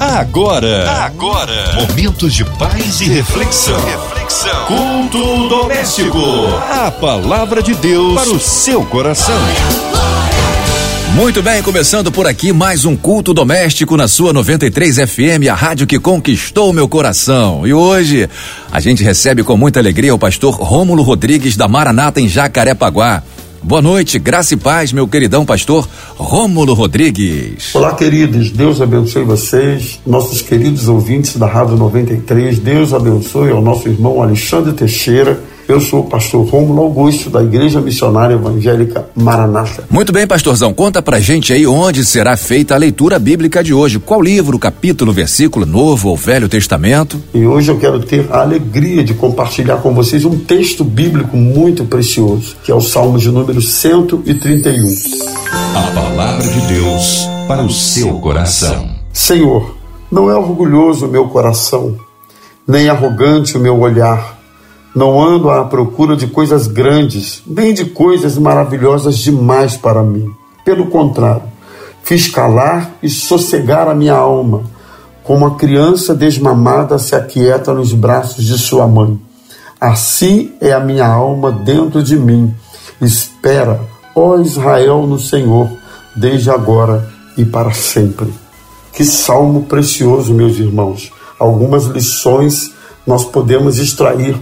Agora, agora, momentos de paz e reflexão. Reflexão. Culto doméstico. A palavra de Deus para o seu coração. Muito bem, começando por aqui mais um culto doméstico na sua 93 FM, a rádio que conquistou meu coração. E hoje a gente recebe com muita alegria o pastor Rômulo Rodrigues da Maranata em Jacarepaguá. Boa noite, graça e paz, meu queridão pastor Rômulo Rodrigues. Olá, queridos, Deus abençoe vocês, nossos queridos ouvintes da Rádio 93. Deus abençoe ao nosso irmão Alexandre Teixeira eu sou o pastor Rômulo Augusto, da Igreja Missionária Evangélica Maranata. Muito bem, pastorzão, conta pra gente aí onde será feita a leitura bíblica de hoje. Qual livro, capítulo, versículo, Novo ou Velho Testamento? E hoje eu quero ter a alegria de compartilhar com vocês um texto bíblico muito precioso, que é o Salmo de número 131. A palavra de Deus para o seu coração. Senhor, não é orgulhoso o meu coração, nem arrogante o meu olhar não ando à procura de coisas grandes, nem de coisas maravilhosas demais para mim. Pelo contrário, fiz calar e sossegar a minha alma, como a criança desmamada se aquieta nos braços de sua mãe. Assim é a minha alma dentro de mim. Espera, ó Israel, no Senhor, desde agora e para sempre. Que salmo precioso, meus irmãos. Algumas lições nós podemos extrair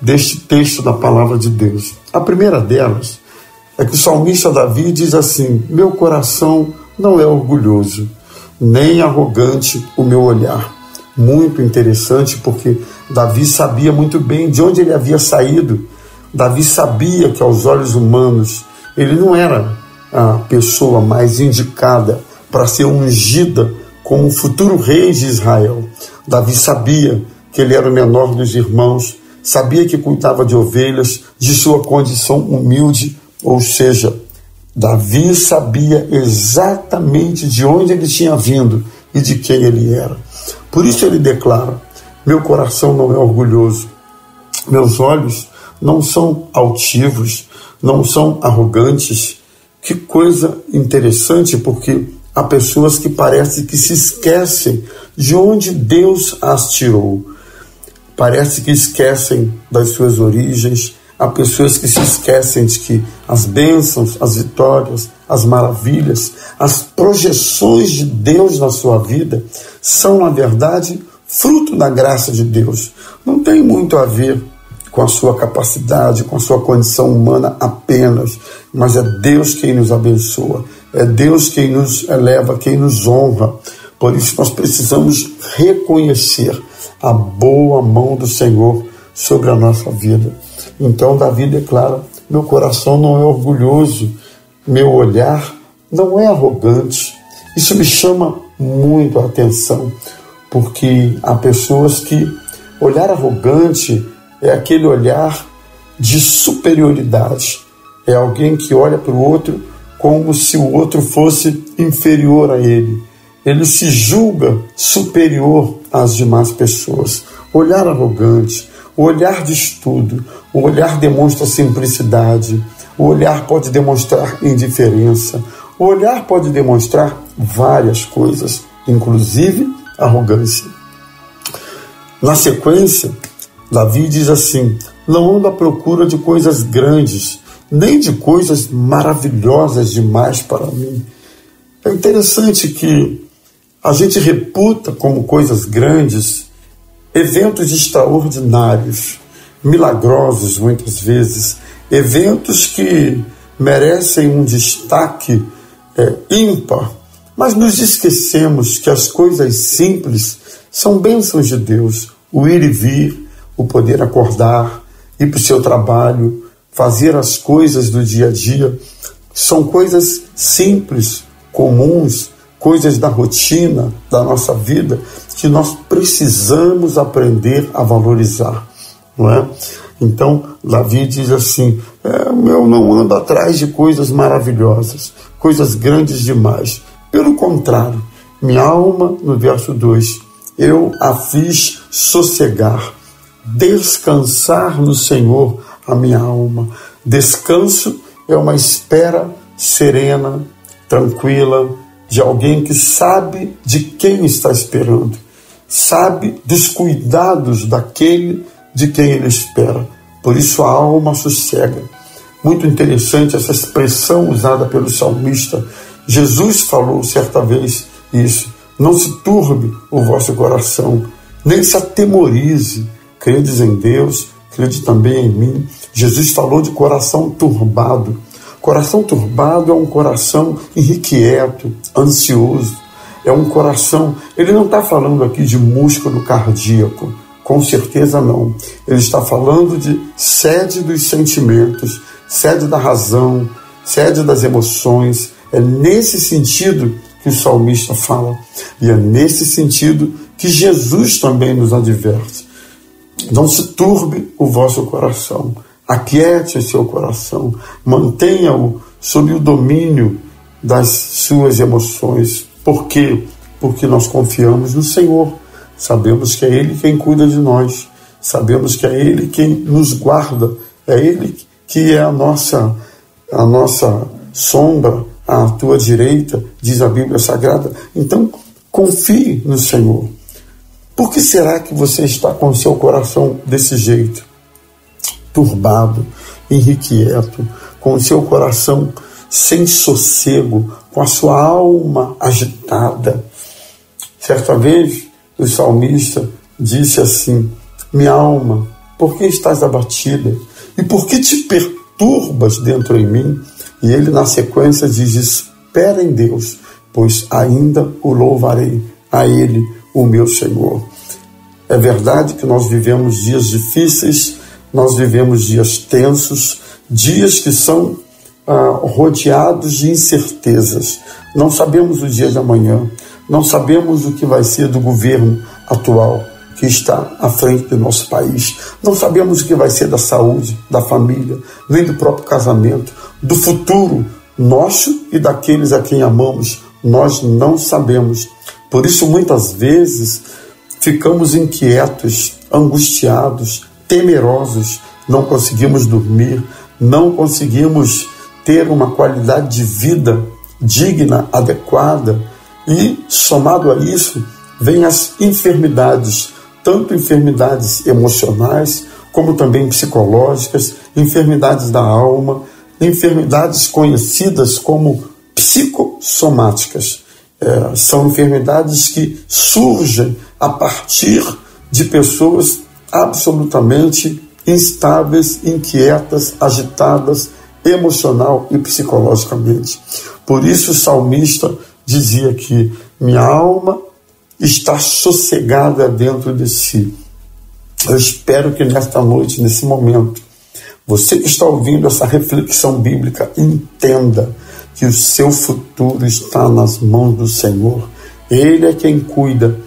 deste texto da palavra de Deus. A primeira delas é que o salmista Davi diz assim: Meu coração não é orgulhoso, nem arrogante o meu olhar. Muito interessante, porque Davi sabia muito bem de onde ele havia saído. Davi sabia que, aos olhos humanos, ele não era a pessoa mais indicada para ser ungida como futuro rei de Israel. Davi sabia que ele era o menor dos irmãos sabia que cuidava de ovelhas, de sua condição humilde, ou seja, Davi sabia exatamente de onde ele tinha vindo e de quem ele era. Por isso ele declara: Meu coração não é orgulhoso, meus olhos não são altivos, não são arrogantes. Que coisa interessante, porque há pessoas que parecem que se esquecem de onde Deus as tirou parece que esquecem das suas origens. Há pessoas que se esquecem de que as bênçãos, as vitórias, as maravilhas, as projeções de Deus na sua vida são, na verdade, fruto da graça de Deus. Não tem muito a ver com a sua capacidade, com a sua condição humana apenas, mas é Deus quem nos abençoa, é Deus quem nos eleva, quem nos honra. Por isso nós precisamos reconhecer a boa mão do Senhor sobre a nossa vida. Então Davi declara: meu coração não é orgulhoso, meu olhar não é arrogante. Isso me chama muito a atenção, porque há pessoas que olhar arrogante é aquele olhar de superioridade. É alguém que olha para o outro como se o outro fosse inferior a ele. Ele se julga superior às demais pessoas. Olhar arrogante, o olhar de estudo, o olhar demonstra simplicidade, o olhar pode demonstrar indiferença, o olhar pode demonstrar várias coisas, inclusive arrogância. Na sequência, Davi diz assim: Não ando à procura de coisas grandes, nem de coisas maravilhosas demais para mim. É interessante que a gente reputa como coisas grandes eventos extraordinários, milagrosos muitas vezes, eventos que merecem um destaque é, ímpar, mas nos esquecemos que as coisas simples são bênçãos de Deus. O ir e vir, o poder acordar, ir para o seu trabalho, fazer as coisas do dia a dia, são coisas simples, comuns, coisas da rotina da nossa vida que nós precisamos aprender a valorizar, não é? Então, Davi diz assim: é, eu não ando atrás de coisas maravilhosas, coisas grandes demais. Pelo contrário, minha alma, no verso 2, eu a fiz sossegar, descansar no Senhor a minha alma. Descanso é uma espera serena, tranquila, de alguém que sabe de quem está esperando, sabe dos cuidados daquele de quem ele espera. Por isso a alma sossega. Muito interessante essa expressão usada pelo salmista. Jesus falou certa vez isso. Não se turbe o vosso coração, nem se atemorize. Credes em Deus, crede também em mim. Jesus falou de coração turbado. Coração turbado é um coração irrequieto, ansioso. É um coração. Ele não está falando aqui de músculo cardíaco, com certeza não. Ele está falando de sede dos sentimentos, sede da razão, sede das emoções. É nesse sentido que o salmista fala. E é nesse sentido que Jesus também nos adverte. Não se turbe o vosso coração, aquiete o seu coração, mantenha-o sob o domínio das suas emoções. Por quê? Porque nós confiamos no Senhor, sabemos que é Ele quem cuida de nós, sabemos que é Ele quem nos guarda, é Ele que é a nossa, a nossa sombra, à tua direita, diz a Bíblia Sagrada. Então, confie no Senhor. Por que será que você está com o seu coração desse jeito? Turbado, irrequieto, com o seu coração sem sossego, com a sua alma agitada. Certa vez, o salmista disse assim: Minha alma, por que estás abatida? E por que te perturbas dentro em mim? E ele, na sequência, diz: Espera em Deus, pois ainda o louvarei a Ele, o meu Senhor. É verdade que nós vivemos dias difíceis, nós vivemos dias tensos, dias que são ah, rodeados de incertezas. Não sabemos o dia de amanhã, não sabemos o que vai ser do governo atual que está à frente do nosso país. Não sabemos o que vai ser da saúde, da família, nem do próprio casamento, do futuro nosso e daqueles a quem amamos. Nós não sabemos. Por isso, muitas vezes, ficamos inquietos, angustiados, temerosos, não conseguimos dormir, não conseguimos ter uma qualidade de vida digna, adequada. E, somado a isso, vêm as enfermidades, tanto enfermidades emocionais, como também psicológicas, enfermidades da alma, enfermidades conhecidas como psicossomáticas. É, são enfermidades que surgem a partir de pessoas absolutamente instáveis, inquietas, agitadas, emocional e psicologicamente. Por isso o salmista dizia que minha alma está sossegada dentro de si. Eu espero que nesta noite, nesse momento, você que está ouvindo essa reflexão bíblica, entenda que o seu futuro está nas mãos do Senhor. Ele é quem cuida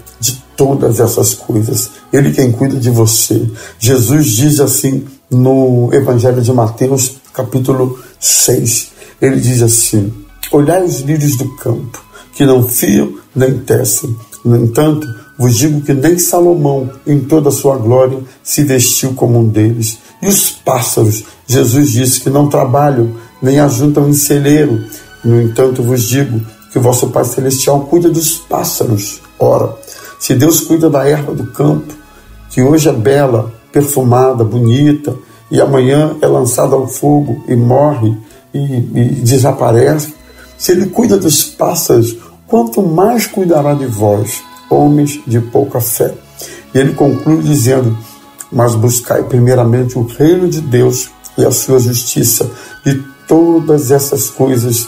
todas essas coisas. Ele quem cuida de você. Jesus diz assim no Evangelho de Mateus, capítulo 6. Ele diz assim: Olhai os lírios do campo, que não fiam nem tecem no entanto, vos digo que nem Salomão, em toda a sua glória, se vestiu como um deles. E os pássaros, Jesus disse que não trabalham, nem ajuntam em celeiro. No entanto, vos digo que vosso Pai Celestial cuida dos pássaros. Ora, se Deus cuida da erva do campo, que hoje é bela, perfumada, bonita, e amanhã é lançada ao fogo e morre e, e desaparece, se Ele cuida dos pássaros, quanto mais cuidará de vós, homens de pouca fé. E ele conclui dizendo: Mas buscai primeiramente o reino de Deus e a sua justiça, e todas essas coisas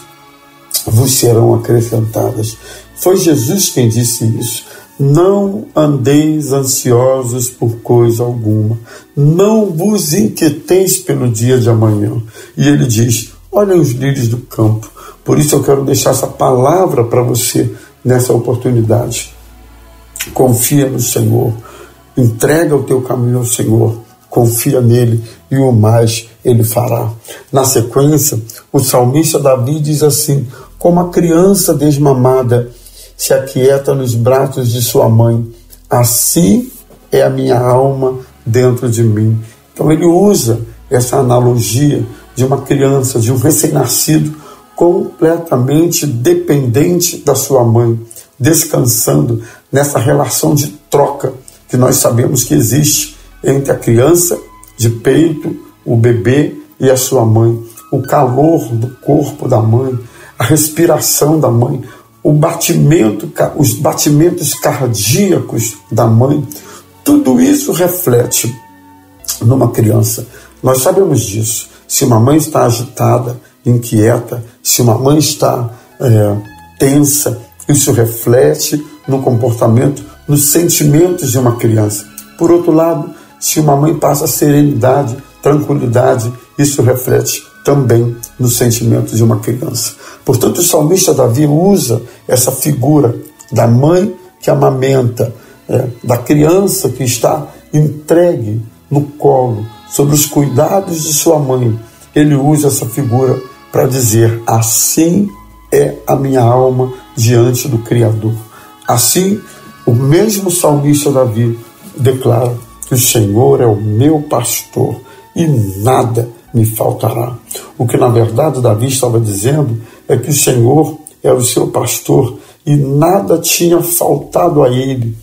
vos serão acrescentadas. Foi Jesus quem disse isso. Não andeis ansiosos por coisa alguma, não vos inquieteis pelo dia de amanhã. E ele diz: Olhem os lírios do campo, por isso eu quero deixar essa palavra para você nessa oportunidade. Confia no Senhor, entrega o teu caminho ao Senhor, confia nele e o mais ele fará. Na sequência, o salmista Davi diz assim: Como a criança desmamada se aquieta nos braços de sua mãe, assim é a minha alma dentro de mim. Então ele usa essa analogia de uma criança, de um recém-nascido, completamente dependente da sua mãe, descansando nessa relação de troca que nós sabemos que existe entre a criança de peito, o bebê e a sua mãe, o calor do corpo da mãe, a respiração da mãe, o batimento, os batimentos cardíacos da mãe, tudo isso reflete numa criança. Nós sabemos disso. Se uma mãe está agitada, inquieta, se uma mãe está é, tensa, isso reflete no comportamento, nos sentimentos de uma criança. Por outro lado, se uma mãe passa serenidade, tranquilidade, isso reflete também nos sentimentos de uma criança. Portanto, o salmista Davi usa essa figura da mãe que amamenta, é, da criança que está entregue no colo, sobre os cuidados de sua mãe. Ele usa essa figura para dizer: assim é a minha alma diante do Criador. Assim, o mesmo salmista Davi declara que o Senhor é o meu pastor e nada me faltará. O que na verdade Davi estava dizendo é que o Senhor é o seu pastor e nada tinha faltado a ele.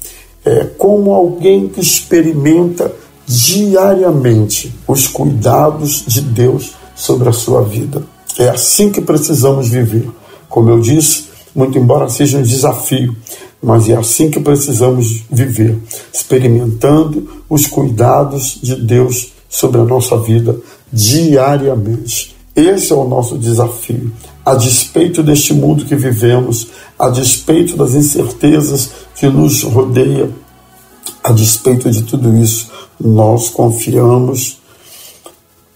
É como alguém que experimenta diariamente os cuidados de Deus sobre a sua vida. É assim que precisamos viver. Como eu disse, muito embora seja um desafio, mas é assim que precisamos viver, experimentando os cuidados de Deus sobre a nossa vida diariamente. Esse é o nosso desafio. A despeito deste mundo que vivemos, a despeito das incertezas que nos rodeia, a despeito de tudo isso, nós confiamos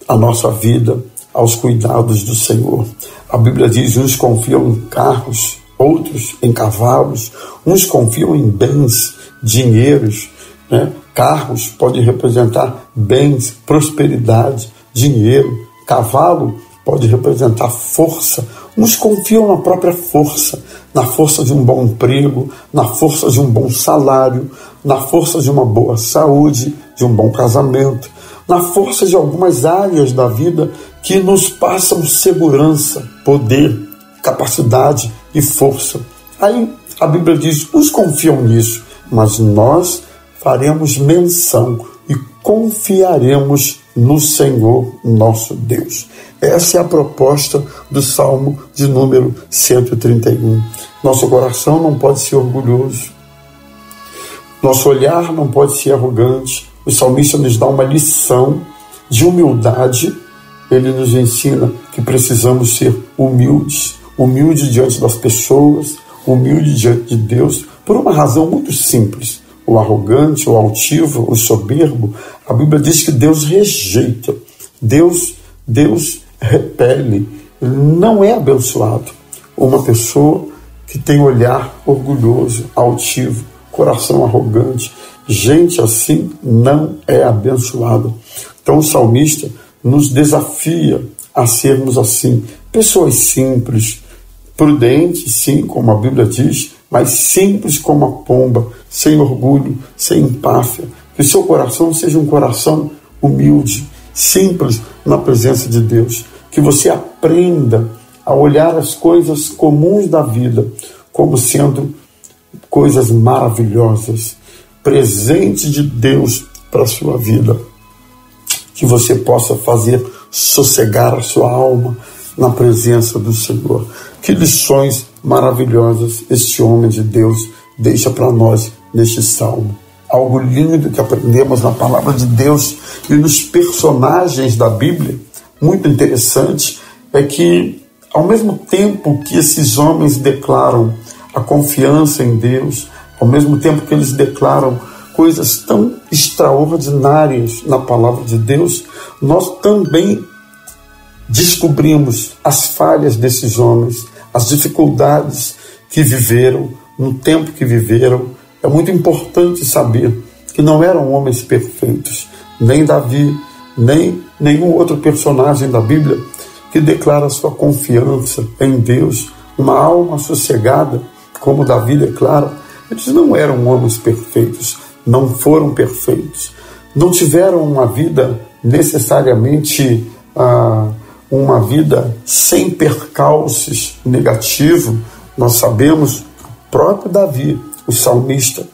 a nossa vida aos cuidados do Senhor. A Bíblia diz: uns confiam em carros, outros em cavalos, uns confiam em bens, dinheiros, né? Carros pode representar bens, prosperidade, dinheiro, cavalo pode representar força. Uns confiam na própria força, na força de um bom emprego, na força de um bom salário, na força de uma boa saúde, de um bom casamento, na força de algumas áreas da vida que nos passam segurança, poder, capacidade e força. Aí a Bíblia diz: uns confiam nisso, mas nós faremos menção e confiaremos no Senhor nosso Deus. Essa é a proposta do Salmo de número 131. Nosso coração não pode ser orgulhoso, nosso olhar não pode ser arrogante. O salmista nos dá uma lição de humildade. Ele nos ensina que precisamos ser humildes, humilde diante das pessoas, humilde diante de Deus, por uma razão muito simples. O arrogante, o altivo, o soberbo, a Bíblia diz que Deus rejeita, Deus, Deus repele, não é abençoado. Uma pessoa que tem olhar orgulhoso, altivo, coração arrogante, gente assim não é abençoada. Então o salmista nos desafia a sermos assim, pessoas simples, prudentes, sim, como a Bíblia diz, mas simples como a pomba, sem orgulho, sem empáfia. Que o seu coração seja um coração humilde, simples na presença de Deus. Que você aprenda a olhar as coisas comuns da vida como sendo coisas maravilhosas, presente de Deus para a sua vida. Que você possa fazer sossegar a sua alma na presença do Senhor. Que lições maravilhosas este homem de Deus deixa para nós neste salmo. Algo lindo que aprendemos na palavra de Deus e nos personagens da Bíblia, muito interessante, é que ao mesmo tempo que esses homens declaram a confiança em Deus, ao mesmo tempo que eles declaram coisas tão extraordinárias na palavra de Deus, nós também descobrimos as falhas desses homens, as dificuldades que viveram, no tempo que viveram. É muito importante saber que não eram homens perfeitos, nem Davi, nem nenhum outro personagem da Bíblia que declara sua confiança em Deus, uma alma sossegada, como Davi declara. Eles não eram homens perfeitos, não foram perfeitos, não tiveram uma vida necessariamente ah, uma vida sem percalços negativo, nós sabemos o próprio Davi, o salmista,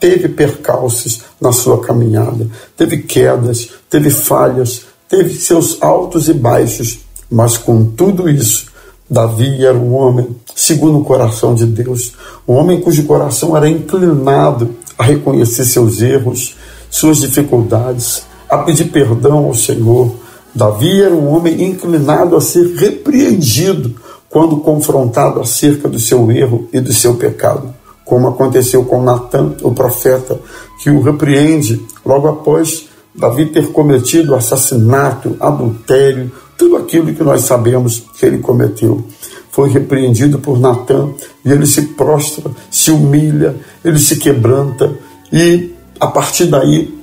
teve percalços na sua caminhada, teve quedas, teve falhas, teve seus altos e baixos, mas com tudo isso, Davi era um homem segundo o coração de Deus, um homem cujo coração era inclinado a reconhecer seus erros, suas dificuldades, a pedir perdão ao Senhor. Davi era um homem inclinado a ser repreendido quando confrontado acerca do seu erro e do seu pecado, como aconteceu com Natan, o profeta, que o repreende logo após Davi ter cometido assassinato, adultério, tudo aquilo que nós sabemos que ele cometeu. Foi repreendido por Natan e ele se prostra, se humilha, ele se quebranta e a partir daí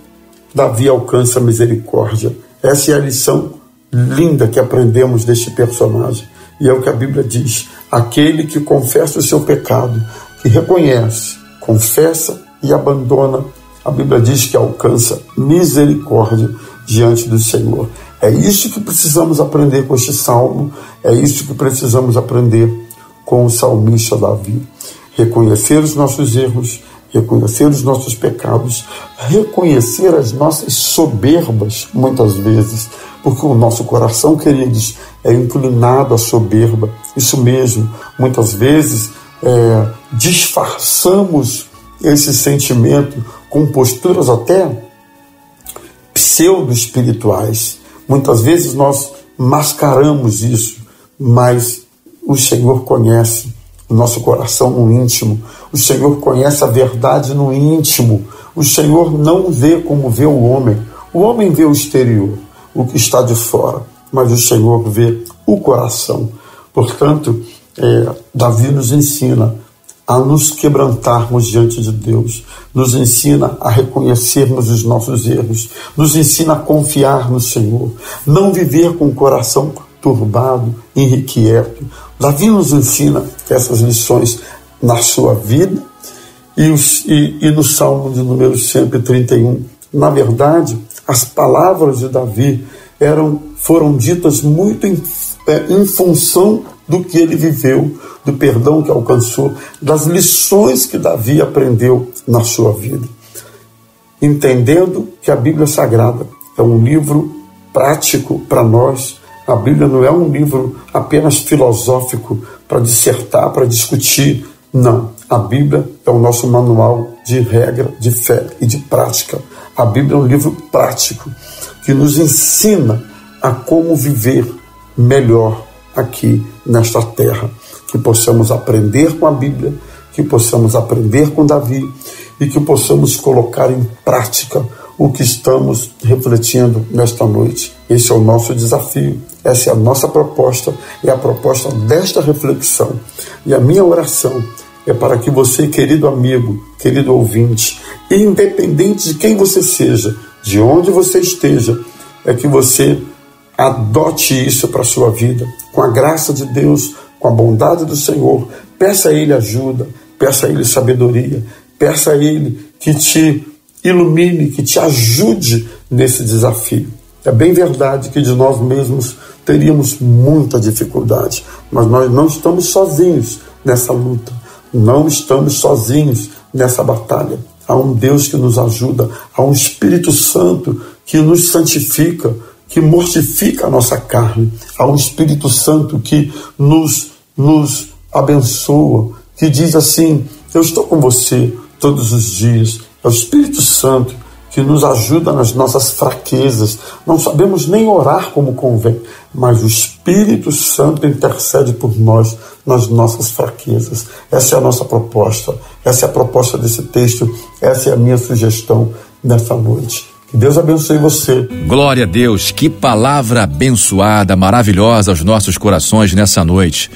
Davi alcança a misericórdia. Essa é a lição linda que aprendemos deste personagem. E é o que a Bíblia diz: aquele que confessa o seu pecado, que reconhece, confessa e abandona, a Bíblia diz que alcança misericórdia diante do Senhor. É isso que precisamos aprender com este salmo, é isso que precisamos aprender com o salmista Davi. Reconhecer os nossos erros, reconhecer os nossos pecados, reconhecer as nossas soberbas, muitas vezes, porque o nosso coração, queridos, é inclinado à soberba. Isso mesmo, muitas vezes é, disfarçamos esse sentimento com posturas até pseudo-espirituais. Muitas vezes nós mascaramos isso, mas o Senhor conhece o nosso coração no íntimo, o Senhor conhece a verdade no íntimo, o Senhor não vê como vê o homem. O homem vê o exterior, o que está de fora, mas o Senhor vê o coração. Portanto, é, Davi nos ensina a nos quebrantarmos diante de Deus, nos ensina a reconhecermos os nossos erros, nos ensina a confiar no Senhor, não viver com o coração turbado, inquieto. Davi nos ensina essas lições na sua vida e, os, e, e no Salmo de número 131. Na verdade, as palavras de Davi eram, foram ditas muito em, é, em função do que ele viveu, do perdão que alcançou, das lições que Davi aprendeu na sua vida. Entendendo que a Bíblia Sagrada é um livro prático para nós, a Bíblia não é um livro apenas filosófico para dissertar, para discutir. Não. A Bíblia é o nosso manual de regra, de fé e de prática. A Bíblia é um livro prático que nos ensina a como viver melhor aqui nesta terra. Que possamos aprender com a Bíblia, que possamos aprender com Davi e que possamos colocar em prática o que estamos refletindo nesta noite. Esse é o nosso desafio, essa é a nossa proposta, é a proposta desta reflexão. E a minha oração é para que você, querido amigo, querido ouvinte, independente de quem você seja, de onde você esteja, é que você Adote isso para a sua vida, com a graça de Deus, com a bondade do Senhor. Peça a Ele ajuda, peça a Ele sabedoria, peça a Ele que te ilumine, que te ajude nesse desafio. É bem verdade que de nós mesmos teríamos muita dificuldade, mas nós não estamos sozinhos nessa luta, não estamos sozinhos nessa batalha. Há um Deus que nos ajuda, há um Espírito Santo que nos santifica, que mortifica a nossa carne, há um Espírito Santo que nos, nos abençoa, que diz assim: Eu estou com você todos os dias. É o Espírito Santo que nos ajuda nas nossas fraquezas. Não sabemos nem orar como convém, mas o Espírito Santo intercede por nós nas nossas fraquezas. Essa é a nossa proposta, essa é a proposta desse texto, essa é a minha sugestão nessa noite. Que Deus abençoe você. Glória a Deus, que palavra abençoada, maravilhosa aos nossos corações nessa noite.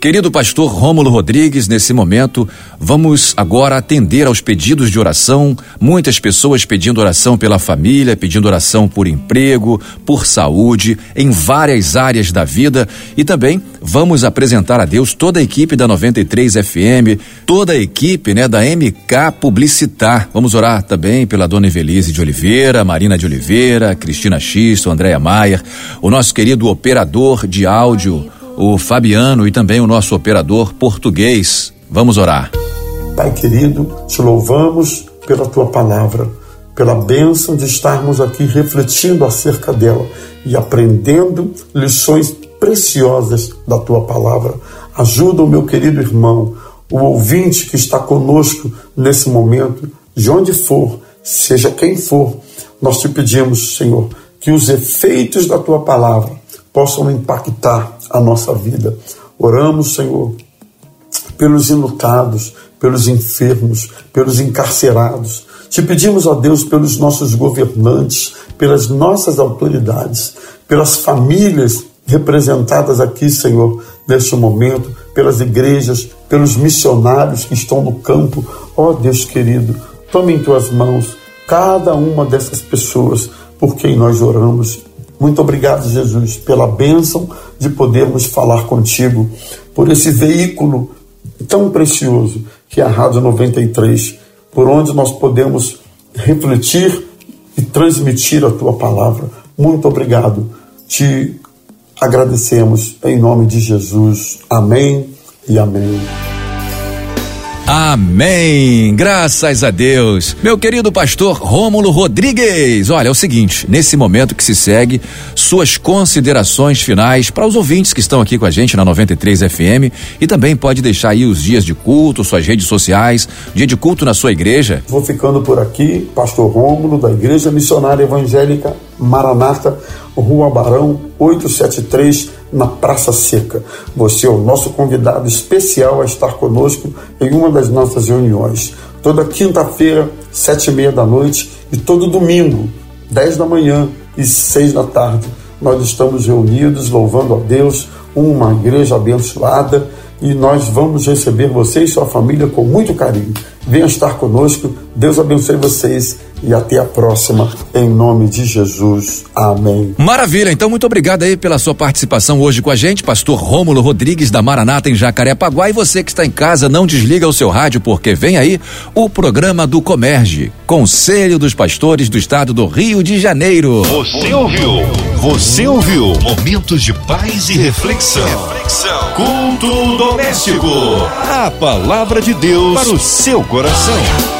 Querido pastor Rômulo Rodrigues, nesse momento, vamos agora atender aos pedidos de oração. Muitas pessoas pedindo oração pela família, pedindo oração por emprego, por saúde, em várias áreas da vida. E também vamos apresentar a Deus toda a equipe da 93 FM, toda a equipe, né, da MK Publicitar. Vamos orar também pela dona Evelise de Oliveira, Marina de Oliveira, Cristina Xisto, Andréa Maier, o nosso querido operador de áudio o Fabiano e também o nosso operador português. Vamos orar. Pai querido, te louvamos pela tua palavra, pela bênção de estarmos aqui refletindo acerca dela e aprendendo lições preciosas da tua palavra. Ajuda o meu querido irmão, o ouvinte que está conosco nesse momento, de onde for, seja quem for, nós te pedimos, Senhor, que os efeitos da tua palavra possam impactar a nossa vida. Oramos, Senhor, pelos enlutados, pelos enfermos, pelos encarcerados. Te pedimos, ó Deus, pelos nossos governantes, pelas nossas autoridades, pelas famílias representadas aqui, Senhor, neste momento, pelas igrejas, pelos missionários que estão no campo. Ó Deus querido, tome em tuas mãos cada uma dessas pessoas por quem nós oramos muito obrigado, Jesus, pela bênção de podermos falar contigo, por esse veículo tão precioso que é a Rádio 93, por onde nós podemos refletir e transmitir a tua palavra. Muito obrigado. Te agradecemos em nome de Jesus. Amém e amém. Amém. Graças a Deus. Meu querido pastor Rômulo Rodrigues. Olha, é o seguinte, nesse momento que se segue, suas considerações finais para os ouvintes que estão aqui com a gente na 93 FM e também pode deixar aí os dias de culto, suas redes sociais, dia de culto na sua igreja. Vou ficando por aqui, pastor Rômulo da Igreja Missionária Evangélica Maranata, Rua Barão 873 na Praça Seca. Você é o nosso convidado especial a estar conosco em uma das nossas reuniões. Toda quinta-feira, sete e meia da noite e todo domingo, dez da manhã e seis da tarde. Nós estamos reunidos louvando a Deus, uma igreja abençoada e nós vamos receber você e sua família com muito carinho. Venha estar conosco, Deus abençoe vocês e até a próxima, em nome de Jesus. Amém. Maravilha, então muito obrigado aí pela sua participação hoje com a gente, pastor Rômulo Rodrigues da Maranata em Jacarepaguá e você que está em casa, não desliga o seu rádio porque vem aí o programa do Comerge, Conselho dos Pastores do Estado do Rio de Janeiro. Você ouviu? Você ouviu? Momentos de paz e reflexão. reflexão. Culto doméstico. A palavra de Deus para o seu coração.